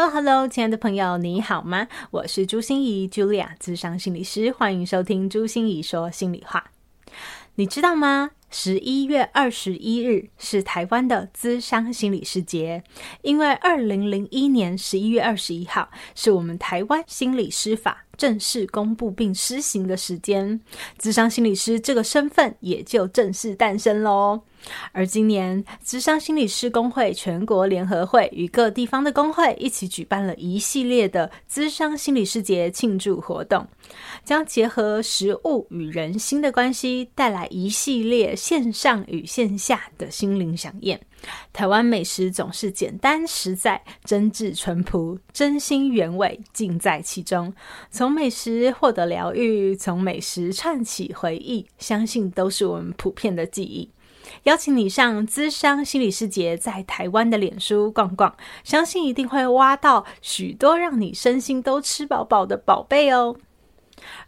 Hello，hello，亲爱的朋友，你好吗？我是朱心怡，Julia，咨商心理师，欢迎收听朱心怡说心里话。你知道吗？十一月二十一日是台湾的资商心理师节，因为二零零一年十一月二十一号是我们台湾心理师法正式公布并施行的时间，咨商心理师这个身份也就正式诞生喽。而今年，咨商心理师工会全国联合会与各地方的工会一起举办了一系列的咨商心理师节庆祝活动，将结合食物与人心的关系，带来一系列线上与线下的心灵饗宴。台湾美食总是简单实在、真挚淳朴、真心原味，尽在其中。从美食获得疗愈，从美食串起回忆，相信都是我们普遍的记忆。邀请你上资商心理师节在台湾的脸书逛逛，相信一定会挖到许多让你身心都吃饱饱的宝贝哦。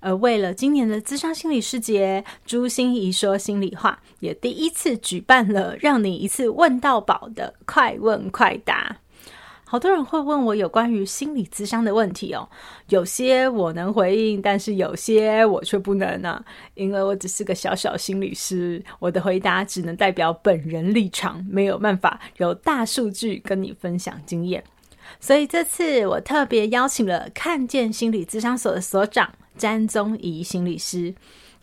而为了今年的咨商心理师节，朱心怡说心里话也第一次举办了让你一次问到饱的快问快答。好多人会问我有关于心理咨商的问题哦，有些我能回应，但是有些我却不能啊，因为我只是个小小心理师，我的回答只能代表本人立场，没有办法有大数据跟你分享经验。所以这次我特别邀请了看见心理咨商所的所长詹宗仪心理师。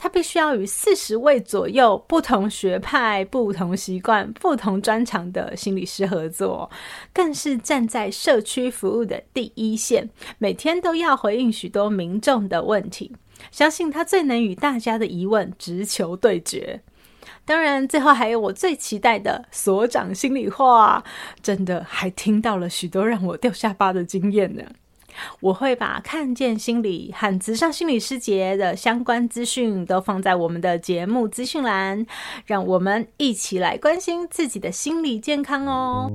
他必须要与四十位左右不同学派、不同习惯、不同专长的心理师合作，更是站在社区服务的第一线，每天都要回应许多民众的问题。相信他最能与大家的疑问直球对决。当然，最后还有我最期待的所长心里话，真的还听到了许多让我掉下巴的经验呢。我会把看见心理和职商心理师节的相关资讯都放在我们的节目资讯栏，让我们一起来关心自己的心理健康哦。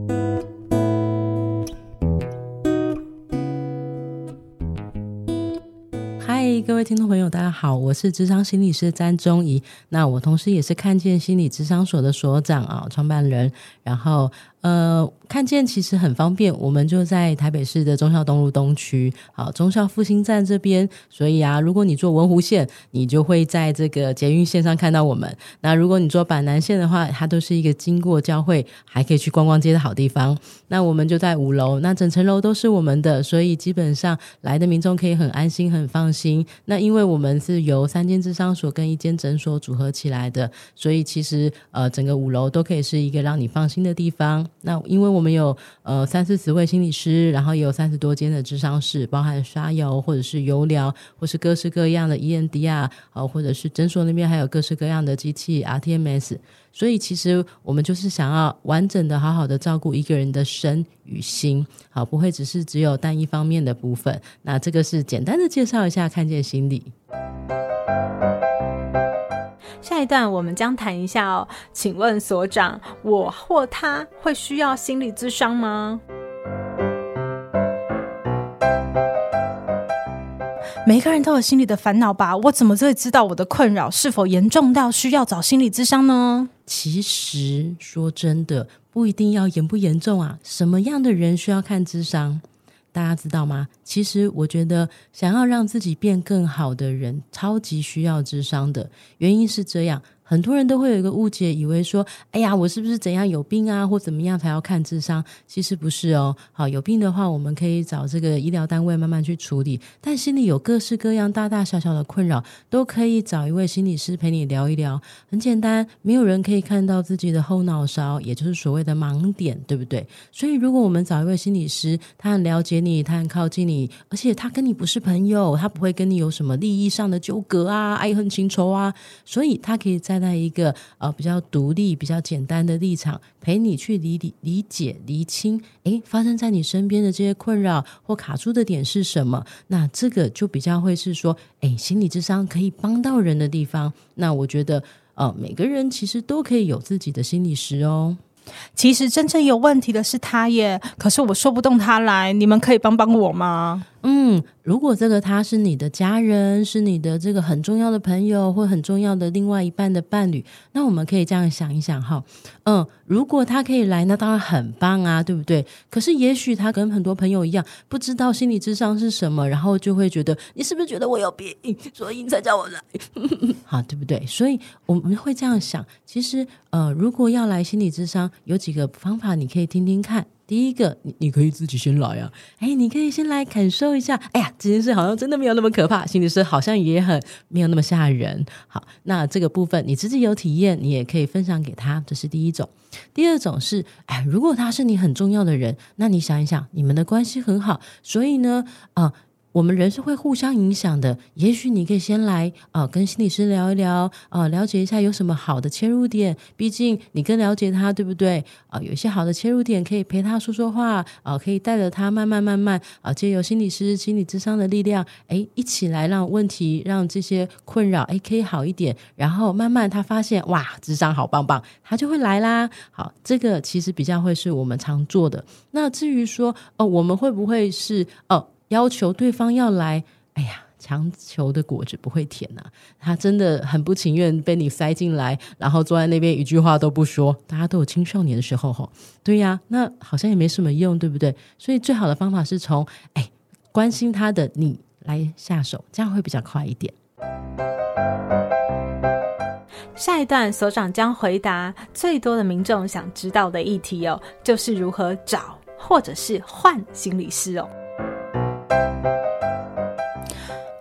嗨，各位听众朋友，大家好，我是咨商心理师詹宗仪，那我同时也是看见心理咨商所的所长啊，创办人，然后。呃，看见其实很方便，我们就在台北市的忠孝东路东区，好，忠孝复兴站这边。所以啊，如果你坐文湖线，你就会在这个捷运线上看到我们。那如果你坐板南线的话，它都是一个经过教会，还可以去逛逛街的好地方。那我们就在五楼，那整层楼都是我们的，所以基本上来的民众可以很安心、很放心。那因为我们是由三间智商所跟一间诊所组合起来的，所以其实呃，整个五楼都可以是一个让你放心的地方。那因为我们有呃三四十位心理师，然后也有三十多间的智商室，包含刷油或者是油疗，或是各式各样的 EMDR，啊，或者是诊所那边还有各式各样的机器 RTMS，所以其实我们就是想要完整的、好好的照顾一个人的身与心，好，不会只是只有单一方面的部分。那这个是简单的介绍一下，看见心理。一段我们将谈一下哦，请问所长，我或他会需要心理咨商吗？每个人都有心理的烦恼吧？我怎么会知道我的困扰是否严重到需要找心理咨商呢？其实说真的，不一定要严不严重啊。什么样的人需要看咨商？大家知道吗？其实我觉得，想要让自己变更好的人，超级需要智商的。原因是这样。很多人都会有一个误解，以为说，哎呀，我是不是怎样有病啊，或怎么样才要看智商？其实不是哦。好，有病的话，我们可以找这个医疗单位慢慢去处理。但心里有各式各样、大大小小的困扰，都可以找一位心理师陪你聊一聊。很简单，没有人可以看到自己的后脑勺，也就是所谓的盲点，对不对？所以，如果我们找一位心理师，他很了解你，他很靠近你，而且他跟你不是朋友，他不会跟你有什么利益上的纠葛啊、爱恨情仇啊，所以他可以在站在一个呃比较独立、比较简单的立场，陪你去理理理解、厘清，诶，发生在你身边的这些困扰或卡住的点是什么？那这个就比较会是说，诶，心理智商可以帮到人的地方。那我觉得，呃，每个人其实都可以有自己的心理师哦。其实真正有问题的是他耶，可是我说不动他来，你们可以帮帮我吗？嗯，如果这个他是你的家人，是你的这个很重要的朋友，或很重要的另外一半的伴侣，那我们可以这样想一想哈。嗯，如果他可以来，那当然很棒啊，对不对？可是也许他跟很多朋友一样，不知道心理智商是什么，然后就会觉得你是不是觉得我有病，所以你才叫我来？好，对不对？所以我们会这样想。其实，呃，如果要来心理智商，有几个方法，你可以听听看。第一个，你你可以自己先来啊，哎，你可以先来感受一下，哎呀，这件事好像真的没有那么可怕，心理师好像也很没有那么吓人。好，那这个部分你自己有体验，你也可以分享给他，这是第一种。第二种是，哎，如果他是你很重要的人，那你想一想，你们的关系很好，所以呢，啊、我们人是会互相影响的，也许你可以先来啊、呃，跟心理师聊一聊啊、呃，了解一下有什么好的切入点。毕竟你更了解他，对不对？啊、呃，有一些好的切入点可以陪他说说话啊、呃，可以带着他慢慢慢慢啊，借、由心理师、心理智商的力量，哎，一起来让问题、让这些困扰哎可以好一点。然后慢慢他发现哇，智商好棒棒，他就会来啦。好，这个其实比较会是我们常做的。那至于说哦、呃，我们会不会是哦？要求对方要来，哎呀，强求的果子不会甜呐、他真的很不情愿被你塞进来，然后坐在那边一句话都不说。大家都有青少年的时候，吼，对呀，那好像也没什么用，对不对？所以最好的方法是从哎关心他的你来下手，这样会比较快一点。下一段所长将回答最多的民众想知道的议题哦，就是如何找或者是换心理师哦。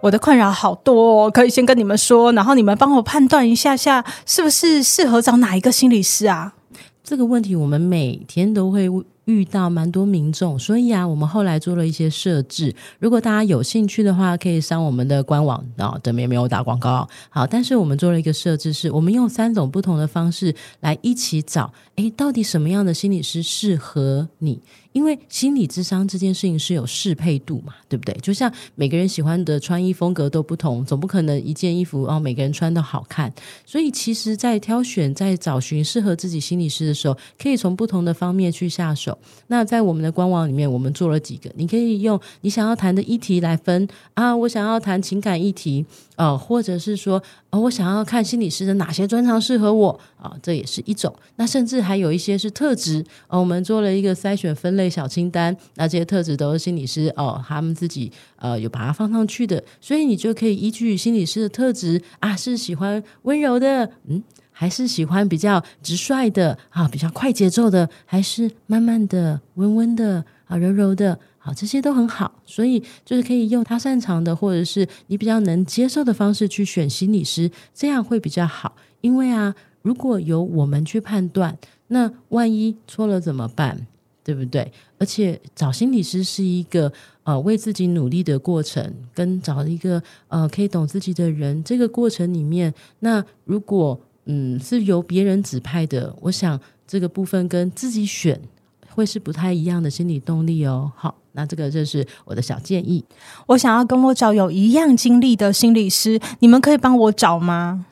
我的困扰好多，可以先跟你们说，然后你们帮我判断一下下，是不是适合找哪一个心理师啊？这个问题我们每天都会遇到蛮多民众，所以啊，我们后来做了一些设置。如果大家有兴趣的话，可以上我们的官网啊，这边没有打广告。好，但是我们做了一个设置，是我们用三种不同的方式来一起找，诶，到底什么样的心理师适合你？因为心理智商这件事情是有适配度嘛，对不对？就像每个人喜欢的穿衣风格都不同，总不可能一件衣服哦，每个人穿都好看。所以其实，在挑选、在找寻适合自己心理师的时候，可以从不同的方面去下手。那在我们的官网里面，我们做了几个，你可以用你想要谈的议题来分啊，我想要谈情感议题。呃，或者是说，呃，我想要看心理师的哪些专长适合我啊，这也是一种。那甚至还有一些是特质，呃，我们做了一个筛选分类小清单，那这些特质都是心理师哦，他们自己呃有把它放上去的，所以你就可以依据心理师的特质啊，是喜欢温柔的，嗯，还是喜欢比较直率的啊，比较快节奏的，还是慢慢的、温温的啊，柔柔的。好，这些都很好，所以就是可以用他擅长的，或者是你比较能接受的方式去选心理师，这样会比较好。因为啊，如果由我们去判断，那万一错了怎么办？对不对？而且找心理师是一个呃为自己努力的过程，跟找一个呃可以懂自己的人，这个过程里面，那如果嗯是由别人指派的，我想这个部分跟自己选会是不太一样的心理动力哦。好。那这个就是我的小建议。我想要跟我找有一样经历的心理师，你们可以帮我找吗？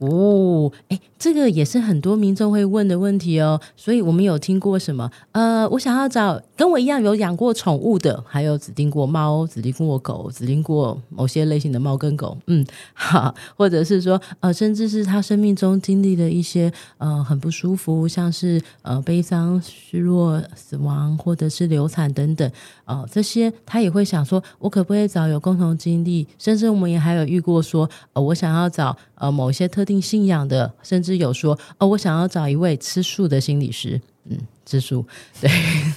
哦，哎，这个也是很多民众会问的问题哦。所以我们有听过什么？呃，我想要找跟我一样有养过宠物的，还有指定过猫、指定过狗、指定过某些类型的猫跟狗。嗯，好，或者是说，呃，甚至是他生命中经历的一些呃很不舒服，像是呃悲伤、失落、死亡，或者是流产等等。哦、这些他也会想说，我可不可以找有共同经历？甚至我们也还有遇过说，呃，我想要找呃某些特定信仰的，甚至有说，哦，我想要找一位吃素的心理师，嗯，之书，对，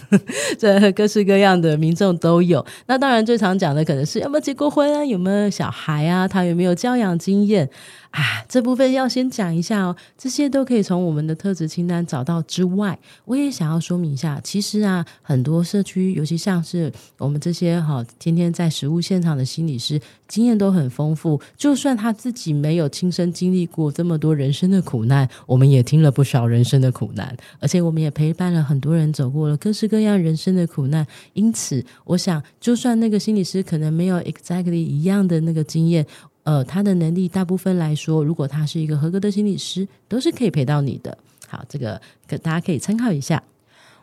这各式各样的民众都有。那当然最常讲的可能是有没有结过婚啊，有没有小孩啊，他有没有教养经验。啊，这部分要先讲一下哦，这些都可以从我们的特质清单找到之外，我也想要说明一下，其实啊，很多社区，尤其像是我们这些哈，天天在实务现场的心理师，经验都很丰富。就算他自己没有亲身经历过这么多人生的苦难，我们也听了不少人生的苦难，而且我们也陪伴了很多人走过了各式各样人生的苦难。因此，我想，就算那个心理师可能没有 exactly 一样的那个经验。呃，他的能力大部分来说，如果他是一个合格的心理师，都是可以陪到你的。好，这个可大家可以参考一下。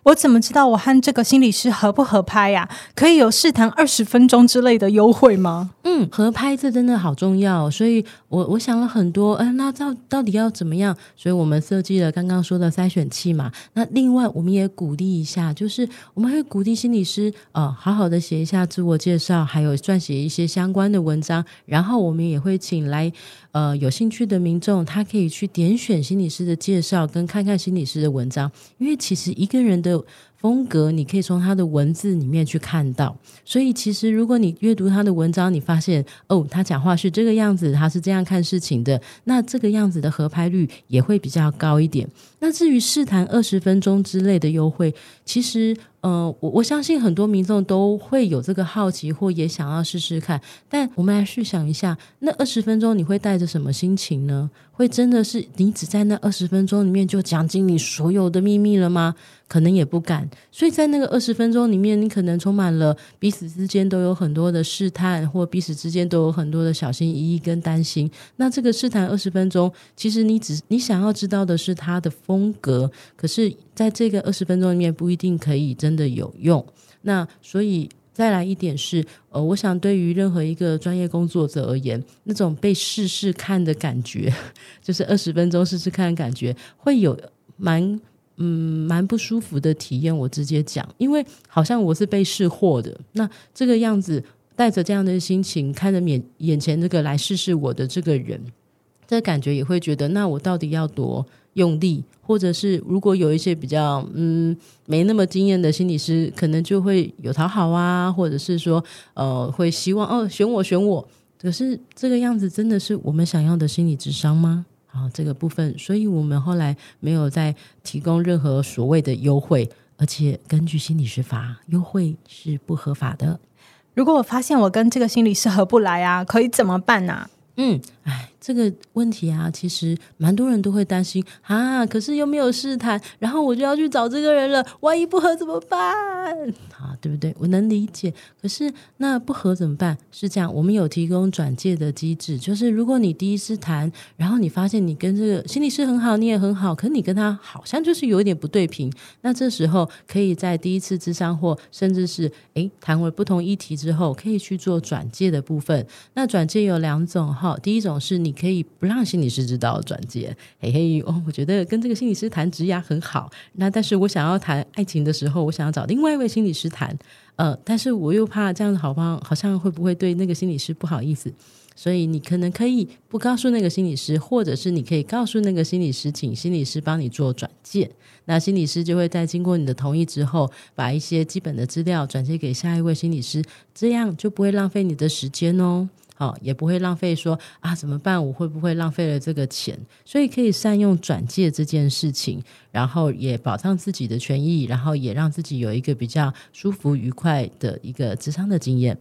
我怎么知道我和这个心理师合不合拍呀？可以有试谈二十分钟之类的优惠吗？嗯，合拍这真的好重要，所以我我想了很多，嗯、那到到底要怎么样？所以我们设计了刚刚说的筛选器嘛。那另外我们也鼓励一下，就是我们会鼓励心理师，呃，好好的写一下自我介绍，还有撰写一些相关的文章，然后我们也会请来。呃，有兴趣的民众，他可以去点选心理师的介绍，跟看看心理师的文章，因为其实一个人的 tự. 风格，你可以从他的文字里面去看到。所以，其实如果你阅读他的文章，你发现哦，他讲话是这个样子，他是这样看事情的，那这个样子的合拍率也会比较高一点。那至于试谈二十分钟之类的优惠，其实。呃，我我相信很多民众都会有这个好奇，或也想要试试看。但我们来试想一下，那二十分钟你会带着什么心情呢？会真的是你只在那二十分钟里面就讲尽你所有的秘密了吗？可能也不敢，所以在那个二十分钟里面，你可能充满了彼此之间都有很多的试探，或彼此之间都有很多的小心翼翼跟担心。那这个试探二十分钟，其实你只你想要知道的是他的风格，可是在这个二十分钟里面不一定可以真的有用。那所以再来一点是，呃，我想对于任何一个专业工作者而言，那种被试试看的感觉，就是二十分钟试试看的感觉，会有蛮。嗯，蛮不舒服的体验。我直接讲，因为好像我是被试货的。那这个样子，带着这样的心情，看着眼眼前这个来试试我的这个人，这感觉也会觉得，那我到底要多用力？或者是如果有一些比较嗯没那么经验的心理师，可能就会有讨好啊，或者是说呃会希望哦选我选我。可是这个样子真的是我们想要的心理智商吗？好，这个部分，所以我们后来没有再提供任何所谓的优惠，而且根据心理师法，优惠是不合法的。如果我发现我跟这个心理师合不来啊，可以怎么办呢？嗯，哎。这个问题啊，其实蛮多人都会担心啊，可是又没有试谈，然后我就要去找这个人了，万一不合怎么办？啊，对不对？我能理解。可是那不合怎么办？是这样，我们有提供转介的机制，就是如果你第一次谈，然后你发现你跟这个心理师很好，你也很好，可是你跟他好像就是有一点不对频，那这时候可以在第一次咨商或甚至是诶谈为不同议题之后，可以去做转介的部分。那转介有两种哈，第一种是你。你可以不让心理师知道转接，嘿嘿哦，我觉得跟这个心理师谈职涯很好。那但是我想要谈爱情的时候，我想要找另外一位心理师谈，呃，但是我又怕这样子好不好好像会不会对那个心理师不好意思，所以你可能可以不告诉那个心理师，或者是你可以告诉那个心理师，请心理师帮你做转介。那心理师就会在经过你的同意之后，把一些基本的资料转接给下一位心理师，这样就不会浪费你的时间哦。好，也不会浪费说啊，怎么办？我会不会浪费了这个钱？所以可以善用转借这件事情，然后也保障自己的权益，然后也让自己有一个比较舒服愉快的一个咨商的经验。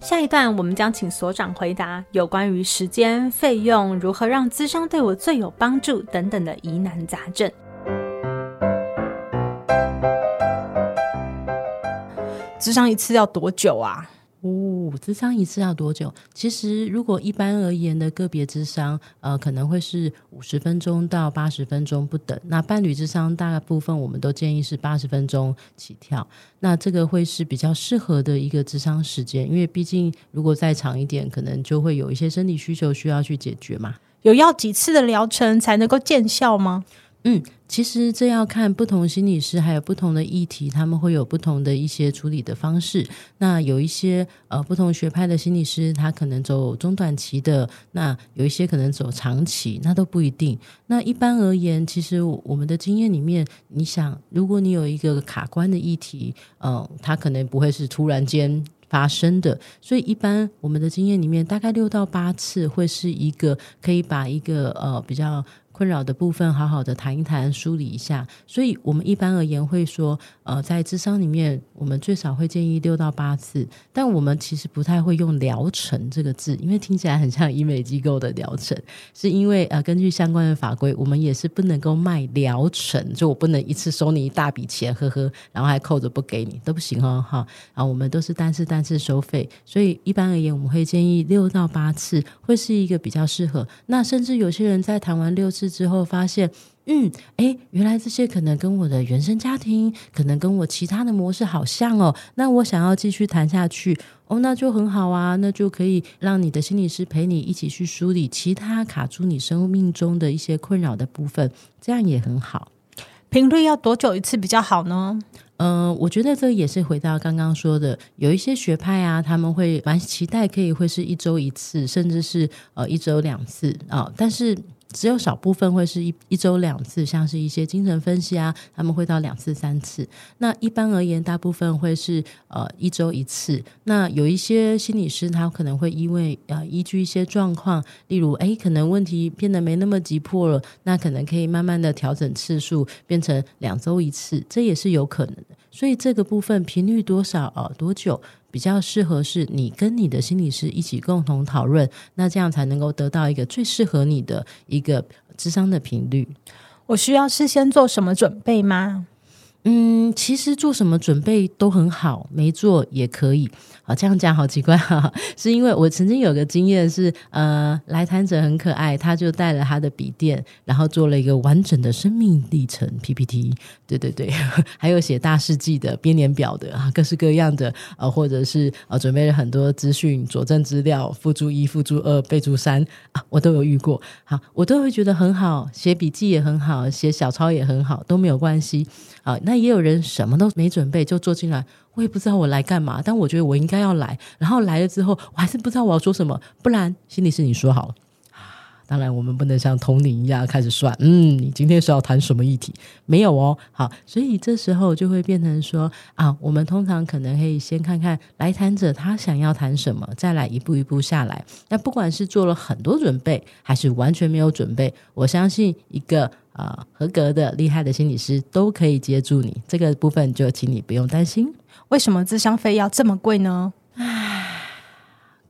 下一段我们将请所长回答有关于时间、费用、如何让咨商对我最有帮助等等的疑难杂症。咨商一次要多久啊？哦，咨商一次要多久？其实，如果一般而言的个别咨商，呃，可能会是五十分钟到八十分钟不等。那伴侣咨商大部分我们都建议是八十分钟起跳。那这个会是比较适合的一个咨商时间，因为毕竟如果再长一点，可能就会有一些生理需求需要去解决嘛。有要几次的疗程才能够见效吗？嗯，其实这要看不同心理师，还有不同的议题，他们会有不同的一些处理的方式。那有一些呃不同学派的心理师，他可能走中短期的，那有一些可能走长期，那都不一定。那一般而言，其实我们的经验里面，你想，如果你有一个卡关的议题，嗯、呃，它可能不会是突然间发生的。所以一般我们的经验里面，大概六到八次会是一个可以把一个呃比较。困扰的部分，好好的谈一谈，梳理一下。所以，我们一般而言会说，呃，在智商里面，我们最少会建议六到八次。但我们其实不太会用疗程这个字，因为听起来很像医美机构的疗程。是因为呃，根据相关的法规，我们也是不能够卖疗程，就我不能一次收你一大笔钱，呵呵，然后还扣着不给你，都不行哦，哈。然后我们都是单次单次收费，所以一般而言，我们会建议六到八次会是一个比较适合。那甚至有些人在谈完六次。之后发现，嗯，诶，原来这些可能跟我的原生家庭，可能跟我其他的模式好像哦。那我想要继续谈下去，哦，那就很好啊，那就可以让你的心理师陪你一起去梳理其他卡住你生命中的一些困扰的部分，这样也很好。频率要多久一次比较好呢？嗯、呃，我觉得这也是回到刚刚说的，有一些学派啊，他们会蛮期待可以会是一周一次，甚至是呃一周两次啊、哦，但是。只有少部分会是一一周两次，像是一些精神分析啊，他们会到两次三次。那一般而言，大部分会是呃一周一次。那有一些心理师，他可能会因为呃依据一些状况，例如诶可能问题变得没那么急迫了，那可能可以慢慢的调整次数，变成两周一次，这也是有可能。所以这个部分频率多少啊、多久？比较适合是你跟你的心理师一起共同讨论，那这样才能够得到一个最适合你的一个智商的频率。我需要事先做什么准备吗？嗯，其实做什么准备都很好，没做也可以。好，这样讲好奇怪哈，是因为我曾经有个经验是，呃，来谈者很可爱，他就带了他的笔电，然后做了一个完整的生命历程 PPT，对对对，还有写大事记的编年表的啊，各式各样的，呃，或者是呃，准备了很多资讯佐证资料，附注一、附注二、备注三啊，我都有遇过。好，我都会觉得很好，写笔记也很好，写小抄也很好，都没有关系。啊，那也有人什么都没准备就坐进来，我也不知道我来干嘛，但我觉得我应该要来。然后来了之后，我还是不知道我要说什么，不然心理是你说好了。当然，我们不能像通灵一样开始算，嗯，你今天是要谈什么议题？没有哦。好，所以这时候就会变成说啊，我们通常可能可以先看看来谈者他想要谈什么，再来一步一步下来。那不管是做了很多准备，还是完全没有准备，我相信一个。啊、呃，合格的、厉害的心理师都可以接住你，这个部分就请你不用担心。为什么咨商费要这么贵呢？唉，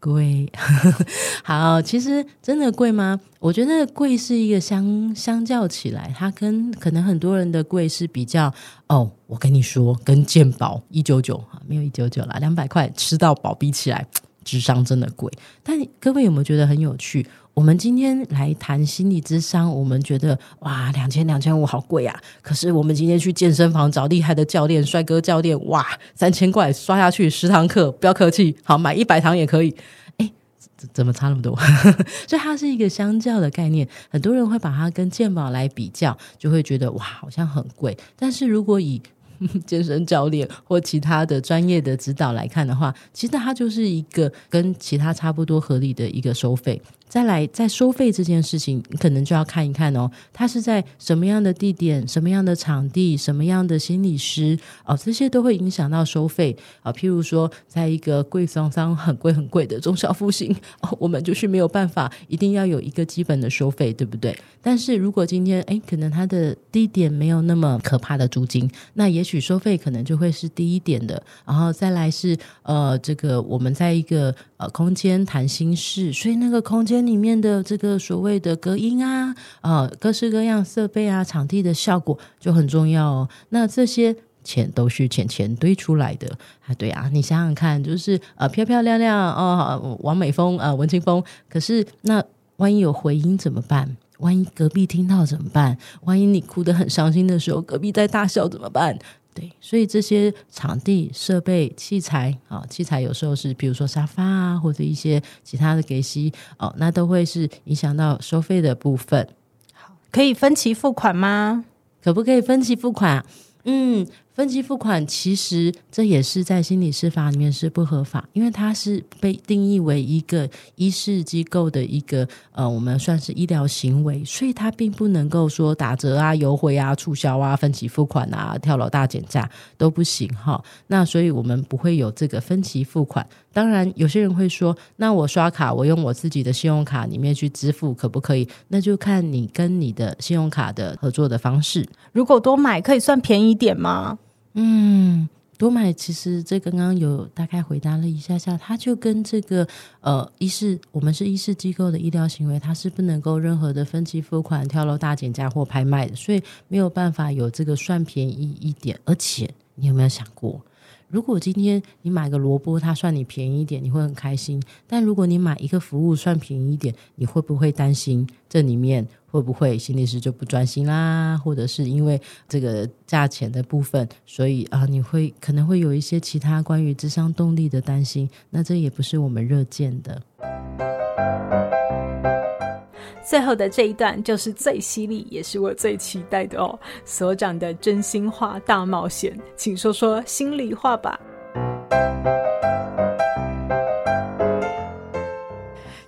贵。好，其实真的贵吗？我觉得贵是一个相相较起来，它跟可能很多人的贵是比较哦。我跟你说，跟健保一九九啊，没有一九九啦，两百块吃到饱比起来，智商真的贵。但各位有没有觉得很有趣？我们今天来谈心理智商，我们觉得哇，两千两千五好贵啊！可是我们今天去健身房找厉害的教练、帅哥教练，哇，三千块刷下去十堂课，不要客气，好，买一百堂也可以。哎，怎么差那么多？所以它是一个相较的概念，很多人会把它跟健保来比较，就会觉得哇，好像很贵。但是如果以 健身教练或其他的专业的指导来看的话，其实它就是一个跟其他差不多合理的一个收费。再来，在收费这件事情，你可能就要看一看哦，它是在什么样的地点、什么样的场地、什么样的心理师哦，这些都会影响到收费啊。譬如说，在一个贵桑桑、很贵很贵的中小复兴哦，我们就是没有办法，一定要有一个基本的收费，对不对？但是如果今天诶，可能它的地点没有那么可怕的租金，那也许取收费可能就会是低一点的。然后再来是呃，这个我们在一个呃空间谈心事，所以那个空间。里面的这个所谓的隔音啊，啊、呃，各式各样设备啊，场地的效果就很重要哦。那这些钱都是钱钱堆出来的啊，对啊，你想想看，就是呃漂漂亮亮哦，王美风啊、文清风。可是那万一有回音怎么办？万一隔壁听到怎么办？万一你哭得很伤心的时候，隔壁在大笑怎么办？对，所以这些场地设备器材啊，器材有时候是比如说沙发啊，或者一些其他的给息哦，那都会是影响到收费的部分。好，可以分期付款吗？可不可以分期付款啊？嗯。分期付款其实这也是在心理师法里面是不合法，因为它是被定义为一个医事机构的一个呃，我们算是医疗行为，所以它并不能够说打折啊、优惠啊、促销啊、分期付款啊、跳楼大减价都不行哈。那所以我们不会有这个分期付款。当然，有些人会说，那我刷卡，我用我自己的信用卡里面去支付可不可以？那就看你跟你的信用卡的合作的方式。如果多买可以算便宜点吗？嗯，多买其实这刚刚有大概回答了一下下，它就跟这个呃，医事我们是医事机构的医疗行为，它是不能够任何的分期付款、跳楼大减价或拍卖的，所以没有办法有这个算便宜一点。而且你有没有想过？如果今天你买个萝卜，它算你便宜一点，你会很开心。但如果你买一个服务算便宜一点，你会不会担心这里面会不会心理师就不专心啦？或者是因为这个价钱的部分，所以啊，你会可能会有一些其他关于智商动力的担心。那这也不是我们热见的。最后的这一段就是最犀利，也是我最期待的哦。所长的真心话大冒险，请说说心里话吧。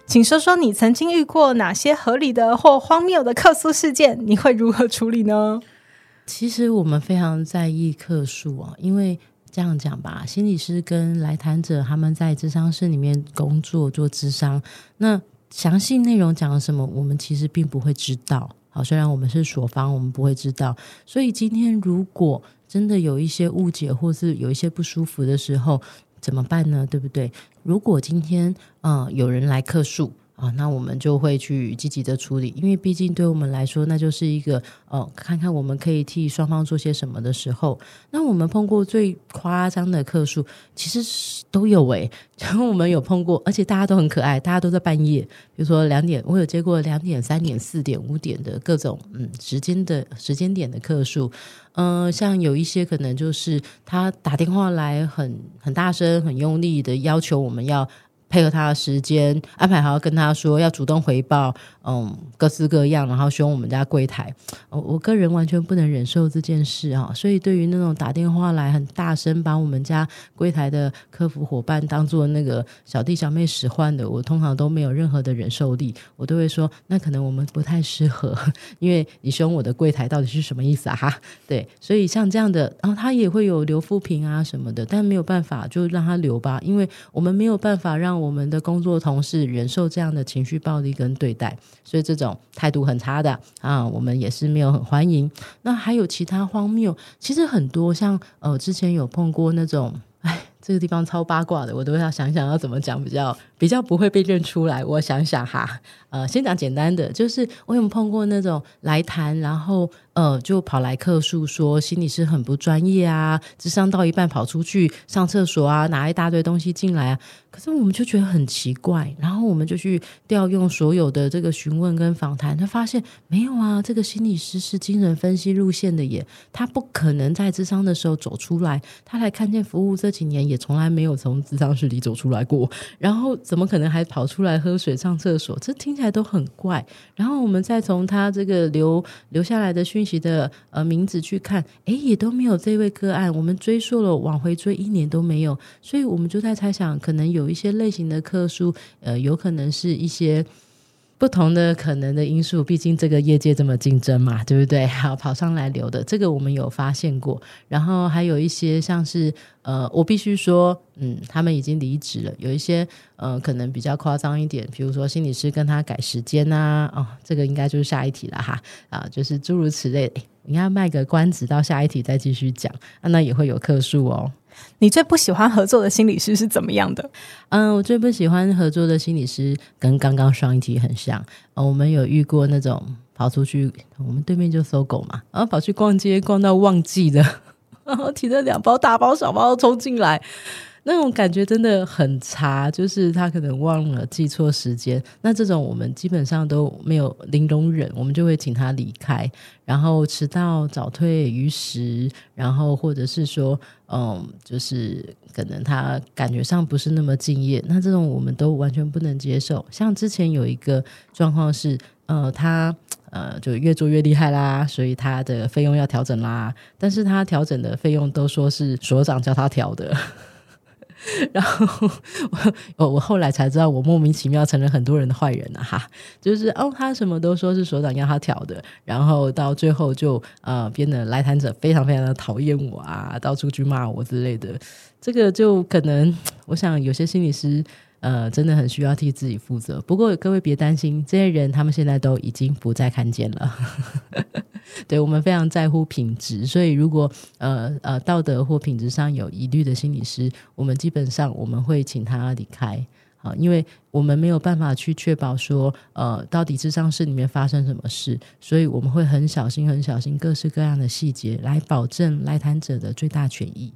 请说说你曾经遇过哪些合理的或荒谬的客诉事件？你会如何处理呢？其实我们非常在意客诉啊，因为这样讲吧，心理师跟来谈者他们在智商室里面工作做智商，那。详细内容讲了什么，我们其实并不会知道。好，虽然我们是所方，我们不会知道。所以今天如果真的有一些误解，或是有一些不舒服的时候，怎么办呢？对不对？如果今天啊、有人来客诉。啊，那我们就会去积极的处理，因为毕竟对我们来说，那就是一个哦，看看我们可以替双方做些什么的时候。那我们碰过最夸张的客数，其实都有诶。然后我们有碰过，而且大家都很可爱，大家都在半夜，比如说两点，我有接过两点、三点、四点、五点的各种嗯时间的时间点的客数。嗯、像有一些可能就是他打电话来很很大声、很用力的要求我们要。配合他的时间安排好，跟他说要主动回报，嗯，各式各样，然后凶我们家柜台，我我个人完全不能忍受这件事啊，所以对于那种打电话来很大声把我们家柜台的客服伙伴当做那个小弟小妹使唤的，我通常都没有任何的忍受力，我都会说那可能我们不太适合，因为你凶我的柜台到底是什么意思啊？哈，对，所以像这样的，然后他也会有留复评啊什么的，但没有办法，就让他留吧，因为我们没有办法让。我们的工作同事忍受这样的情绪暴力跟对待，所以这种态度很差的啊，我们也是没有很欢迎。那还有其他荒谬，其实很多像呃，之前有碰过那种，哎，这个地方超八卦的，我都要想想要怎么讲比较比较不会被认出来。我想想哈，呃，先讲简单的，就是我有碰过那种来谈，然后。呃，就跑来客诉说心理师很不专业啊，智商到一半跑出去上厕所啊，拿一大堆东西进来啊。可是我们就觉得很奇怪，然后我们就去调用所有的这个询问跟访谈，他发现没有啊，这个心理师是精神分析路线的耶，他不可能在智商的时候走出来，他来看见服务这几年也从来没有从智商室里走出来过，然后怎么可能还跑出来喝水上厕所？这听起来都很怪。然后我们再从他这个留留下来的讯息。的呃名字去看，诶，也都没有这位个案。我们追溯了，往回追一年都没有，所以我们就在猜想，可能有一些类型的客诉，呃，有可能是一些。不同的可能的因素，毕竟这个业界这么竞争嘛，对不对？还有，跑上来留的这个我们有发现过，然后还有一些像是呃，我必须说，嗯，他们已经离职了。有一些呃，可能比较夸张一点，比如说心理师跟他改时间啊，哦，这个应该就是下一题了哈啊，就是诸如此类。你要卖个关子，到下一题再继续讲，啊，那也会有客数哦。你最不喜欢合作的心理师是怎么样的？嗯，我最不喜欢合作的心理师跟刚刚上一题很像。呃，我们有遇过那种跑出去，我们对面就搜狗嘛，然后跑去逛街，逛到忘记了，然后提着两包大包小包冲进来。那种感觉真的很差，就是他可能忘了记错时间。那这种我们基本上都没有零容忍，我们就会请他离开。然后迟到、早退、逾时，然后或者是说，嗯，就是可能他感觉上不是那么敬业。那这种我们都完全不能接受。像之前有一个状况是，呃，他呃，就越做越厉害啦，所以他的费用要调整啦。但是他调整的费用都说是所长叫他调的。然后我 我后来才知道，我莫名其妙成了很多人的坏人了哈。就是哦，他什么都说是所长要他调的，然后到最后就呃变得来谈者非常非常的讨厌我啊，到处去骂我之类的。这个就可能，我想有些心理师呃真的很需要替自己负责。不过各位别担心，这些人他们现在都已经不再看见了。对，我们非常在乎品质，所以如果呃呃道德或品质上有疑虑的心理师，我们基本上我们会请他离开，啊，因为我们没有办法去确保说呃到底智商室里面发生什么事，所以我们会很小心很小心各式各样的细节来保证来谈者的最大权益。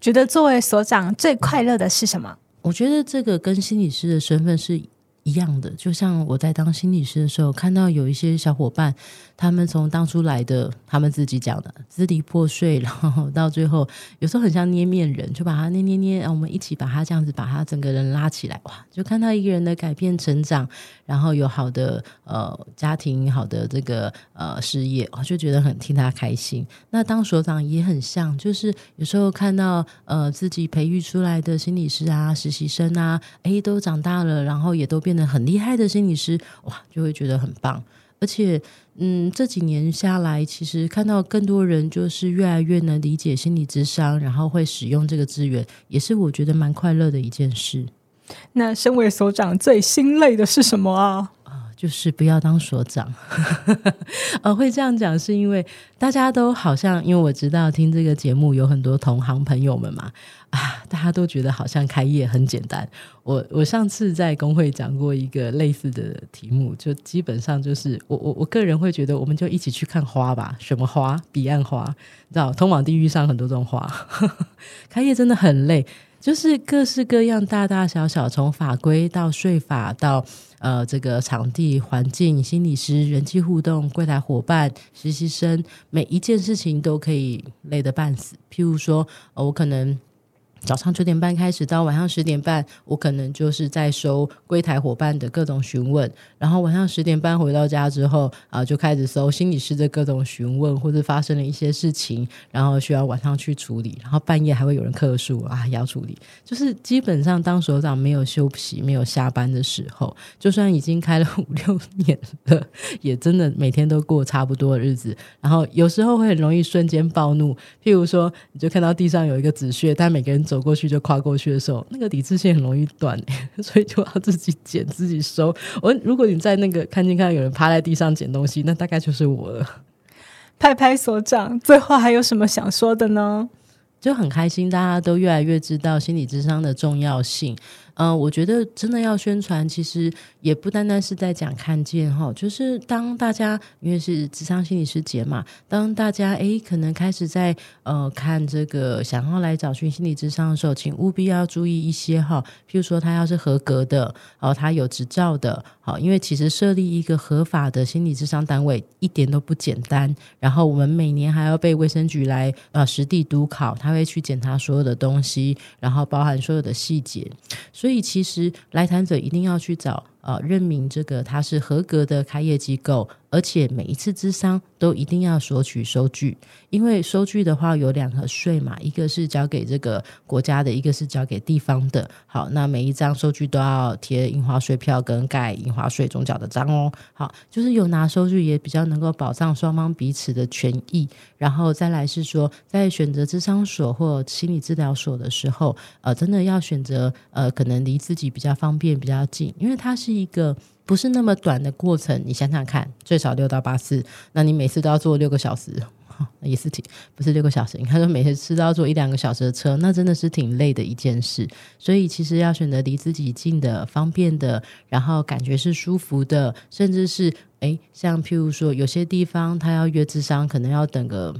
觉得作为所长最快乐的是什么？我觉得这个跟心理师的身份是一样的，就像我在当心理师的时候，看到有一些小伙伴。他们从当初来的，他们自己讲的支离破碎，然后到最后，有时候很像捏面人，就把它捏捏捏，然后我们一起把它这样子把它整个人拉起来，哇，就看到一个人的改变成长，然后有好的呃家庭，好的这个呃事业，我就觉得很替他开心。那当所长也很像，就是有时候看到呃自己培育出来的心理师啊、实习生啊，诶，都长大了，然后也都变得很厉害的心理师，哇，就会觉得很棒。而且，嗯，这几年下来，其实看到更多人就是越来越能理解心理智商，然后会使用这个资源，也是我觉得蛮快乐的一件事。那身为所长，最心累的是什么啊？就是不要当所长，呃，会这样讲是因为大家都好像，因为我知道听这个节目有很多同行朋友们嘛，啊，大家都觉得好像开业很简单。我我上次在工会讲过一个类似的题目，就基本上就是我我我个人会觉得，我们就一起去看花吧，什么花？彼岸花，你知道，通往地狱上很多种花，开业真的很累。就是各式各样、大大小小，从法规到税法到呃这个场地环境、心理师、人际互动、柜台伙伴、实习生，每一件事情都可以累得半死。譬如说，呃，我可能。早上九点半开始到晚上十点半，我可能就是在收柜台伙伴的各种询问，然后晚上十点半回到家之后啊，就开始收心理师的各种询问，或者发生了一些事情，然后需要晚上去处理，然后半夜还会有人客诉啊，要处理，就是基本上当所长没有休息、没有下班的时候，就算已经开了五六年了，也真的每天都过差不多的日子，然后有时候会很容易瞬间暴怒，譬如说你就看到地上有一个纸屑，但每个人走。过去就跨过去的时候，那个理智线很容易断，所以就要自己捡自己收。我如果你在那个看见看到有人趴在地上捡东西，那大概就是我了。拍拍所长，最后还有什么想说的呢？就很开心，大家都越来越知道心理智商的重要性。嗯、我觉得真的要宣传，其实也不单单是在讲看见哈，就是当大家因为是咨商心理师节嘛，当大家诶可能开始在呃看这个想要来找寻心理智商的时候，请务必要注意一些哈，譬如说他要是合格的，哦，他有执照的，好，因为其实设立一个合法的心理智商单位一点都不简单，然后我们每年还要被卫生局来呃实地督考，他会去检查所有的东西，然后包含所有的细节，所以其实来谈者一定要去找。呃，认明这个它是合格的开业机构，而且每一次咨商都一定要索取收据，因为收据的话有两个税嘛，一个是交给这个国家的，一个是交给地方的。好，那每一张收据都要贴印花税票跟盖印花税总缴的章哦。好，就是有拿收据也比较能够保障双方彼此的权益。然后再来是说，在选择咨商所或心理治疗所的时候，呃，真的要选择呃，可能离自己比较方便、比较近，因为它是。一个不是那么短的过程，你想想看，最少六到八次，那你每次都要坐六个小时，也是挺不是六个小时？你看说每次都要坐一两个小时的车，那真的是挺累的一件事。所以其实要选择离自己近的、方便的，然后感觉是舒服的，甚至是诶，像譬如说有些地方他要约智商，可能要等个。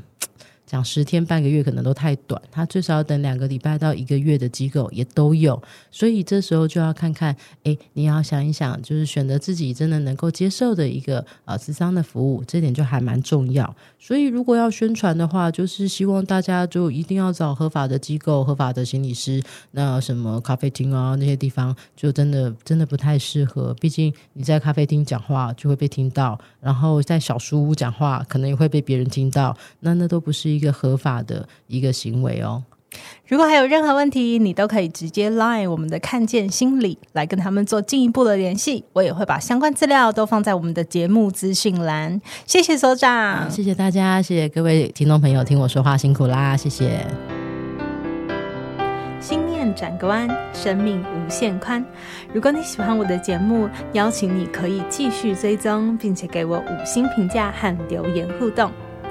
讲十天半个月可能都太短，他最少要等两个礼拜到一个月的机构也都有，所以这时候就要看看，哎，你要想一想，就是选择自己真的能够接受的一个呃咨商的服务，这点就还蛮重要。所以如果要宣传的话，就是希望大家就一定要找合法的机构、合法的心理师。那什么咖啡厅啊那些地方，就真的真的不太适合，毕竟你在咖啡厅讲话就会被听到，然后在小书屋讲话可能也会被别人听到，那那都不是一个合法的一个行为哦。如果还有任何问题，你都可以直接 line 我们的看见心理来跟他们做进一步的联系。我也会把相关资料都放在我们的节目资讯栏。谢谢所长，谢谢大家，谢谢各位听众朋友听我说话辛苦啦，谢谢。心念转个弯，生命无限宽。如果你喜欢我的节目，邀请你可以继续追踪，并且给我五星评价和留言互动。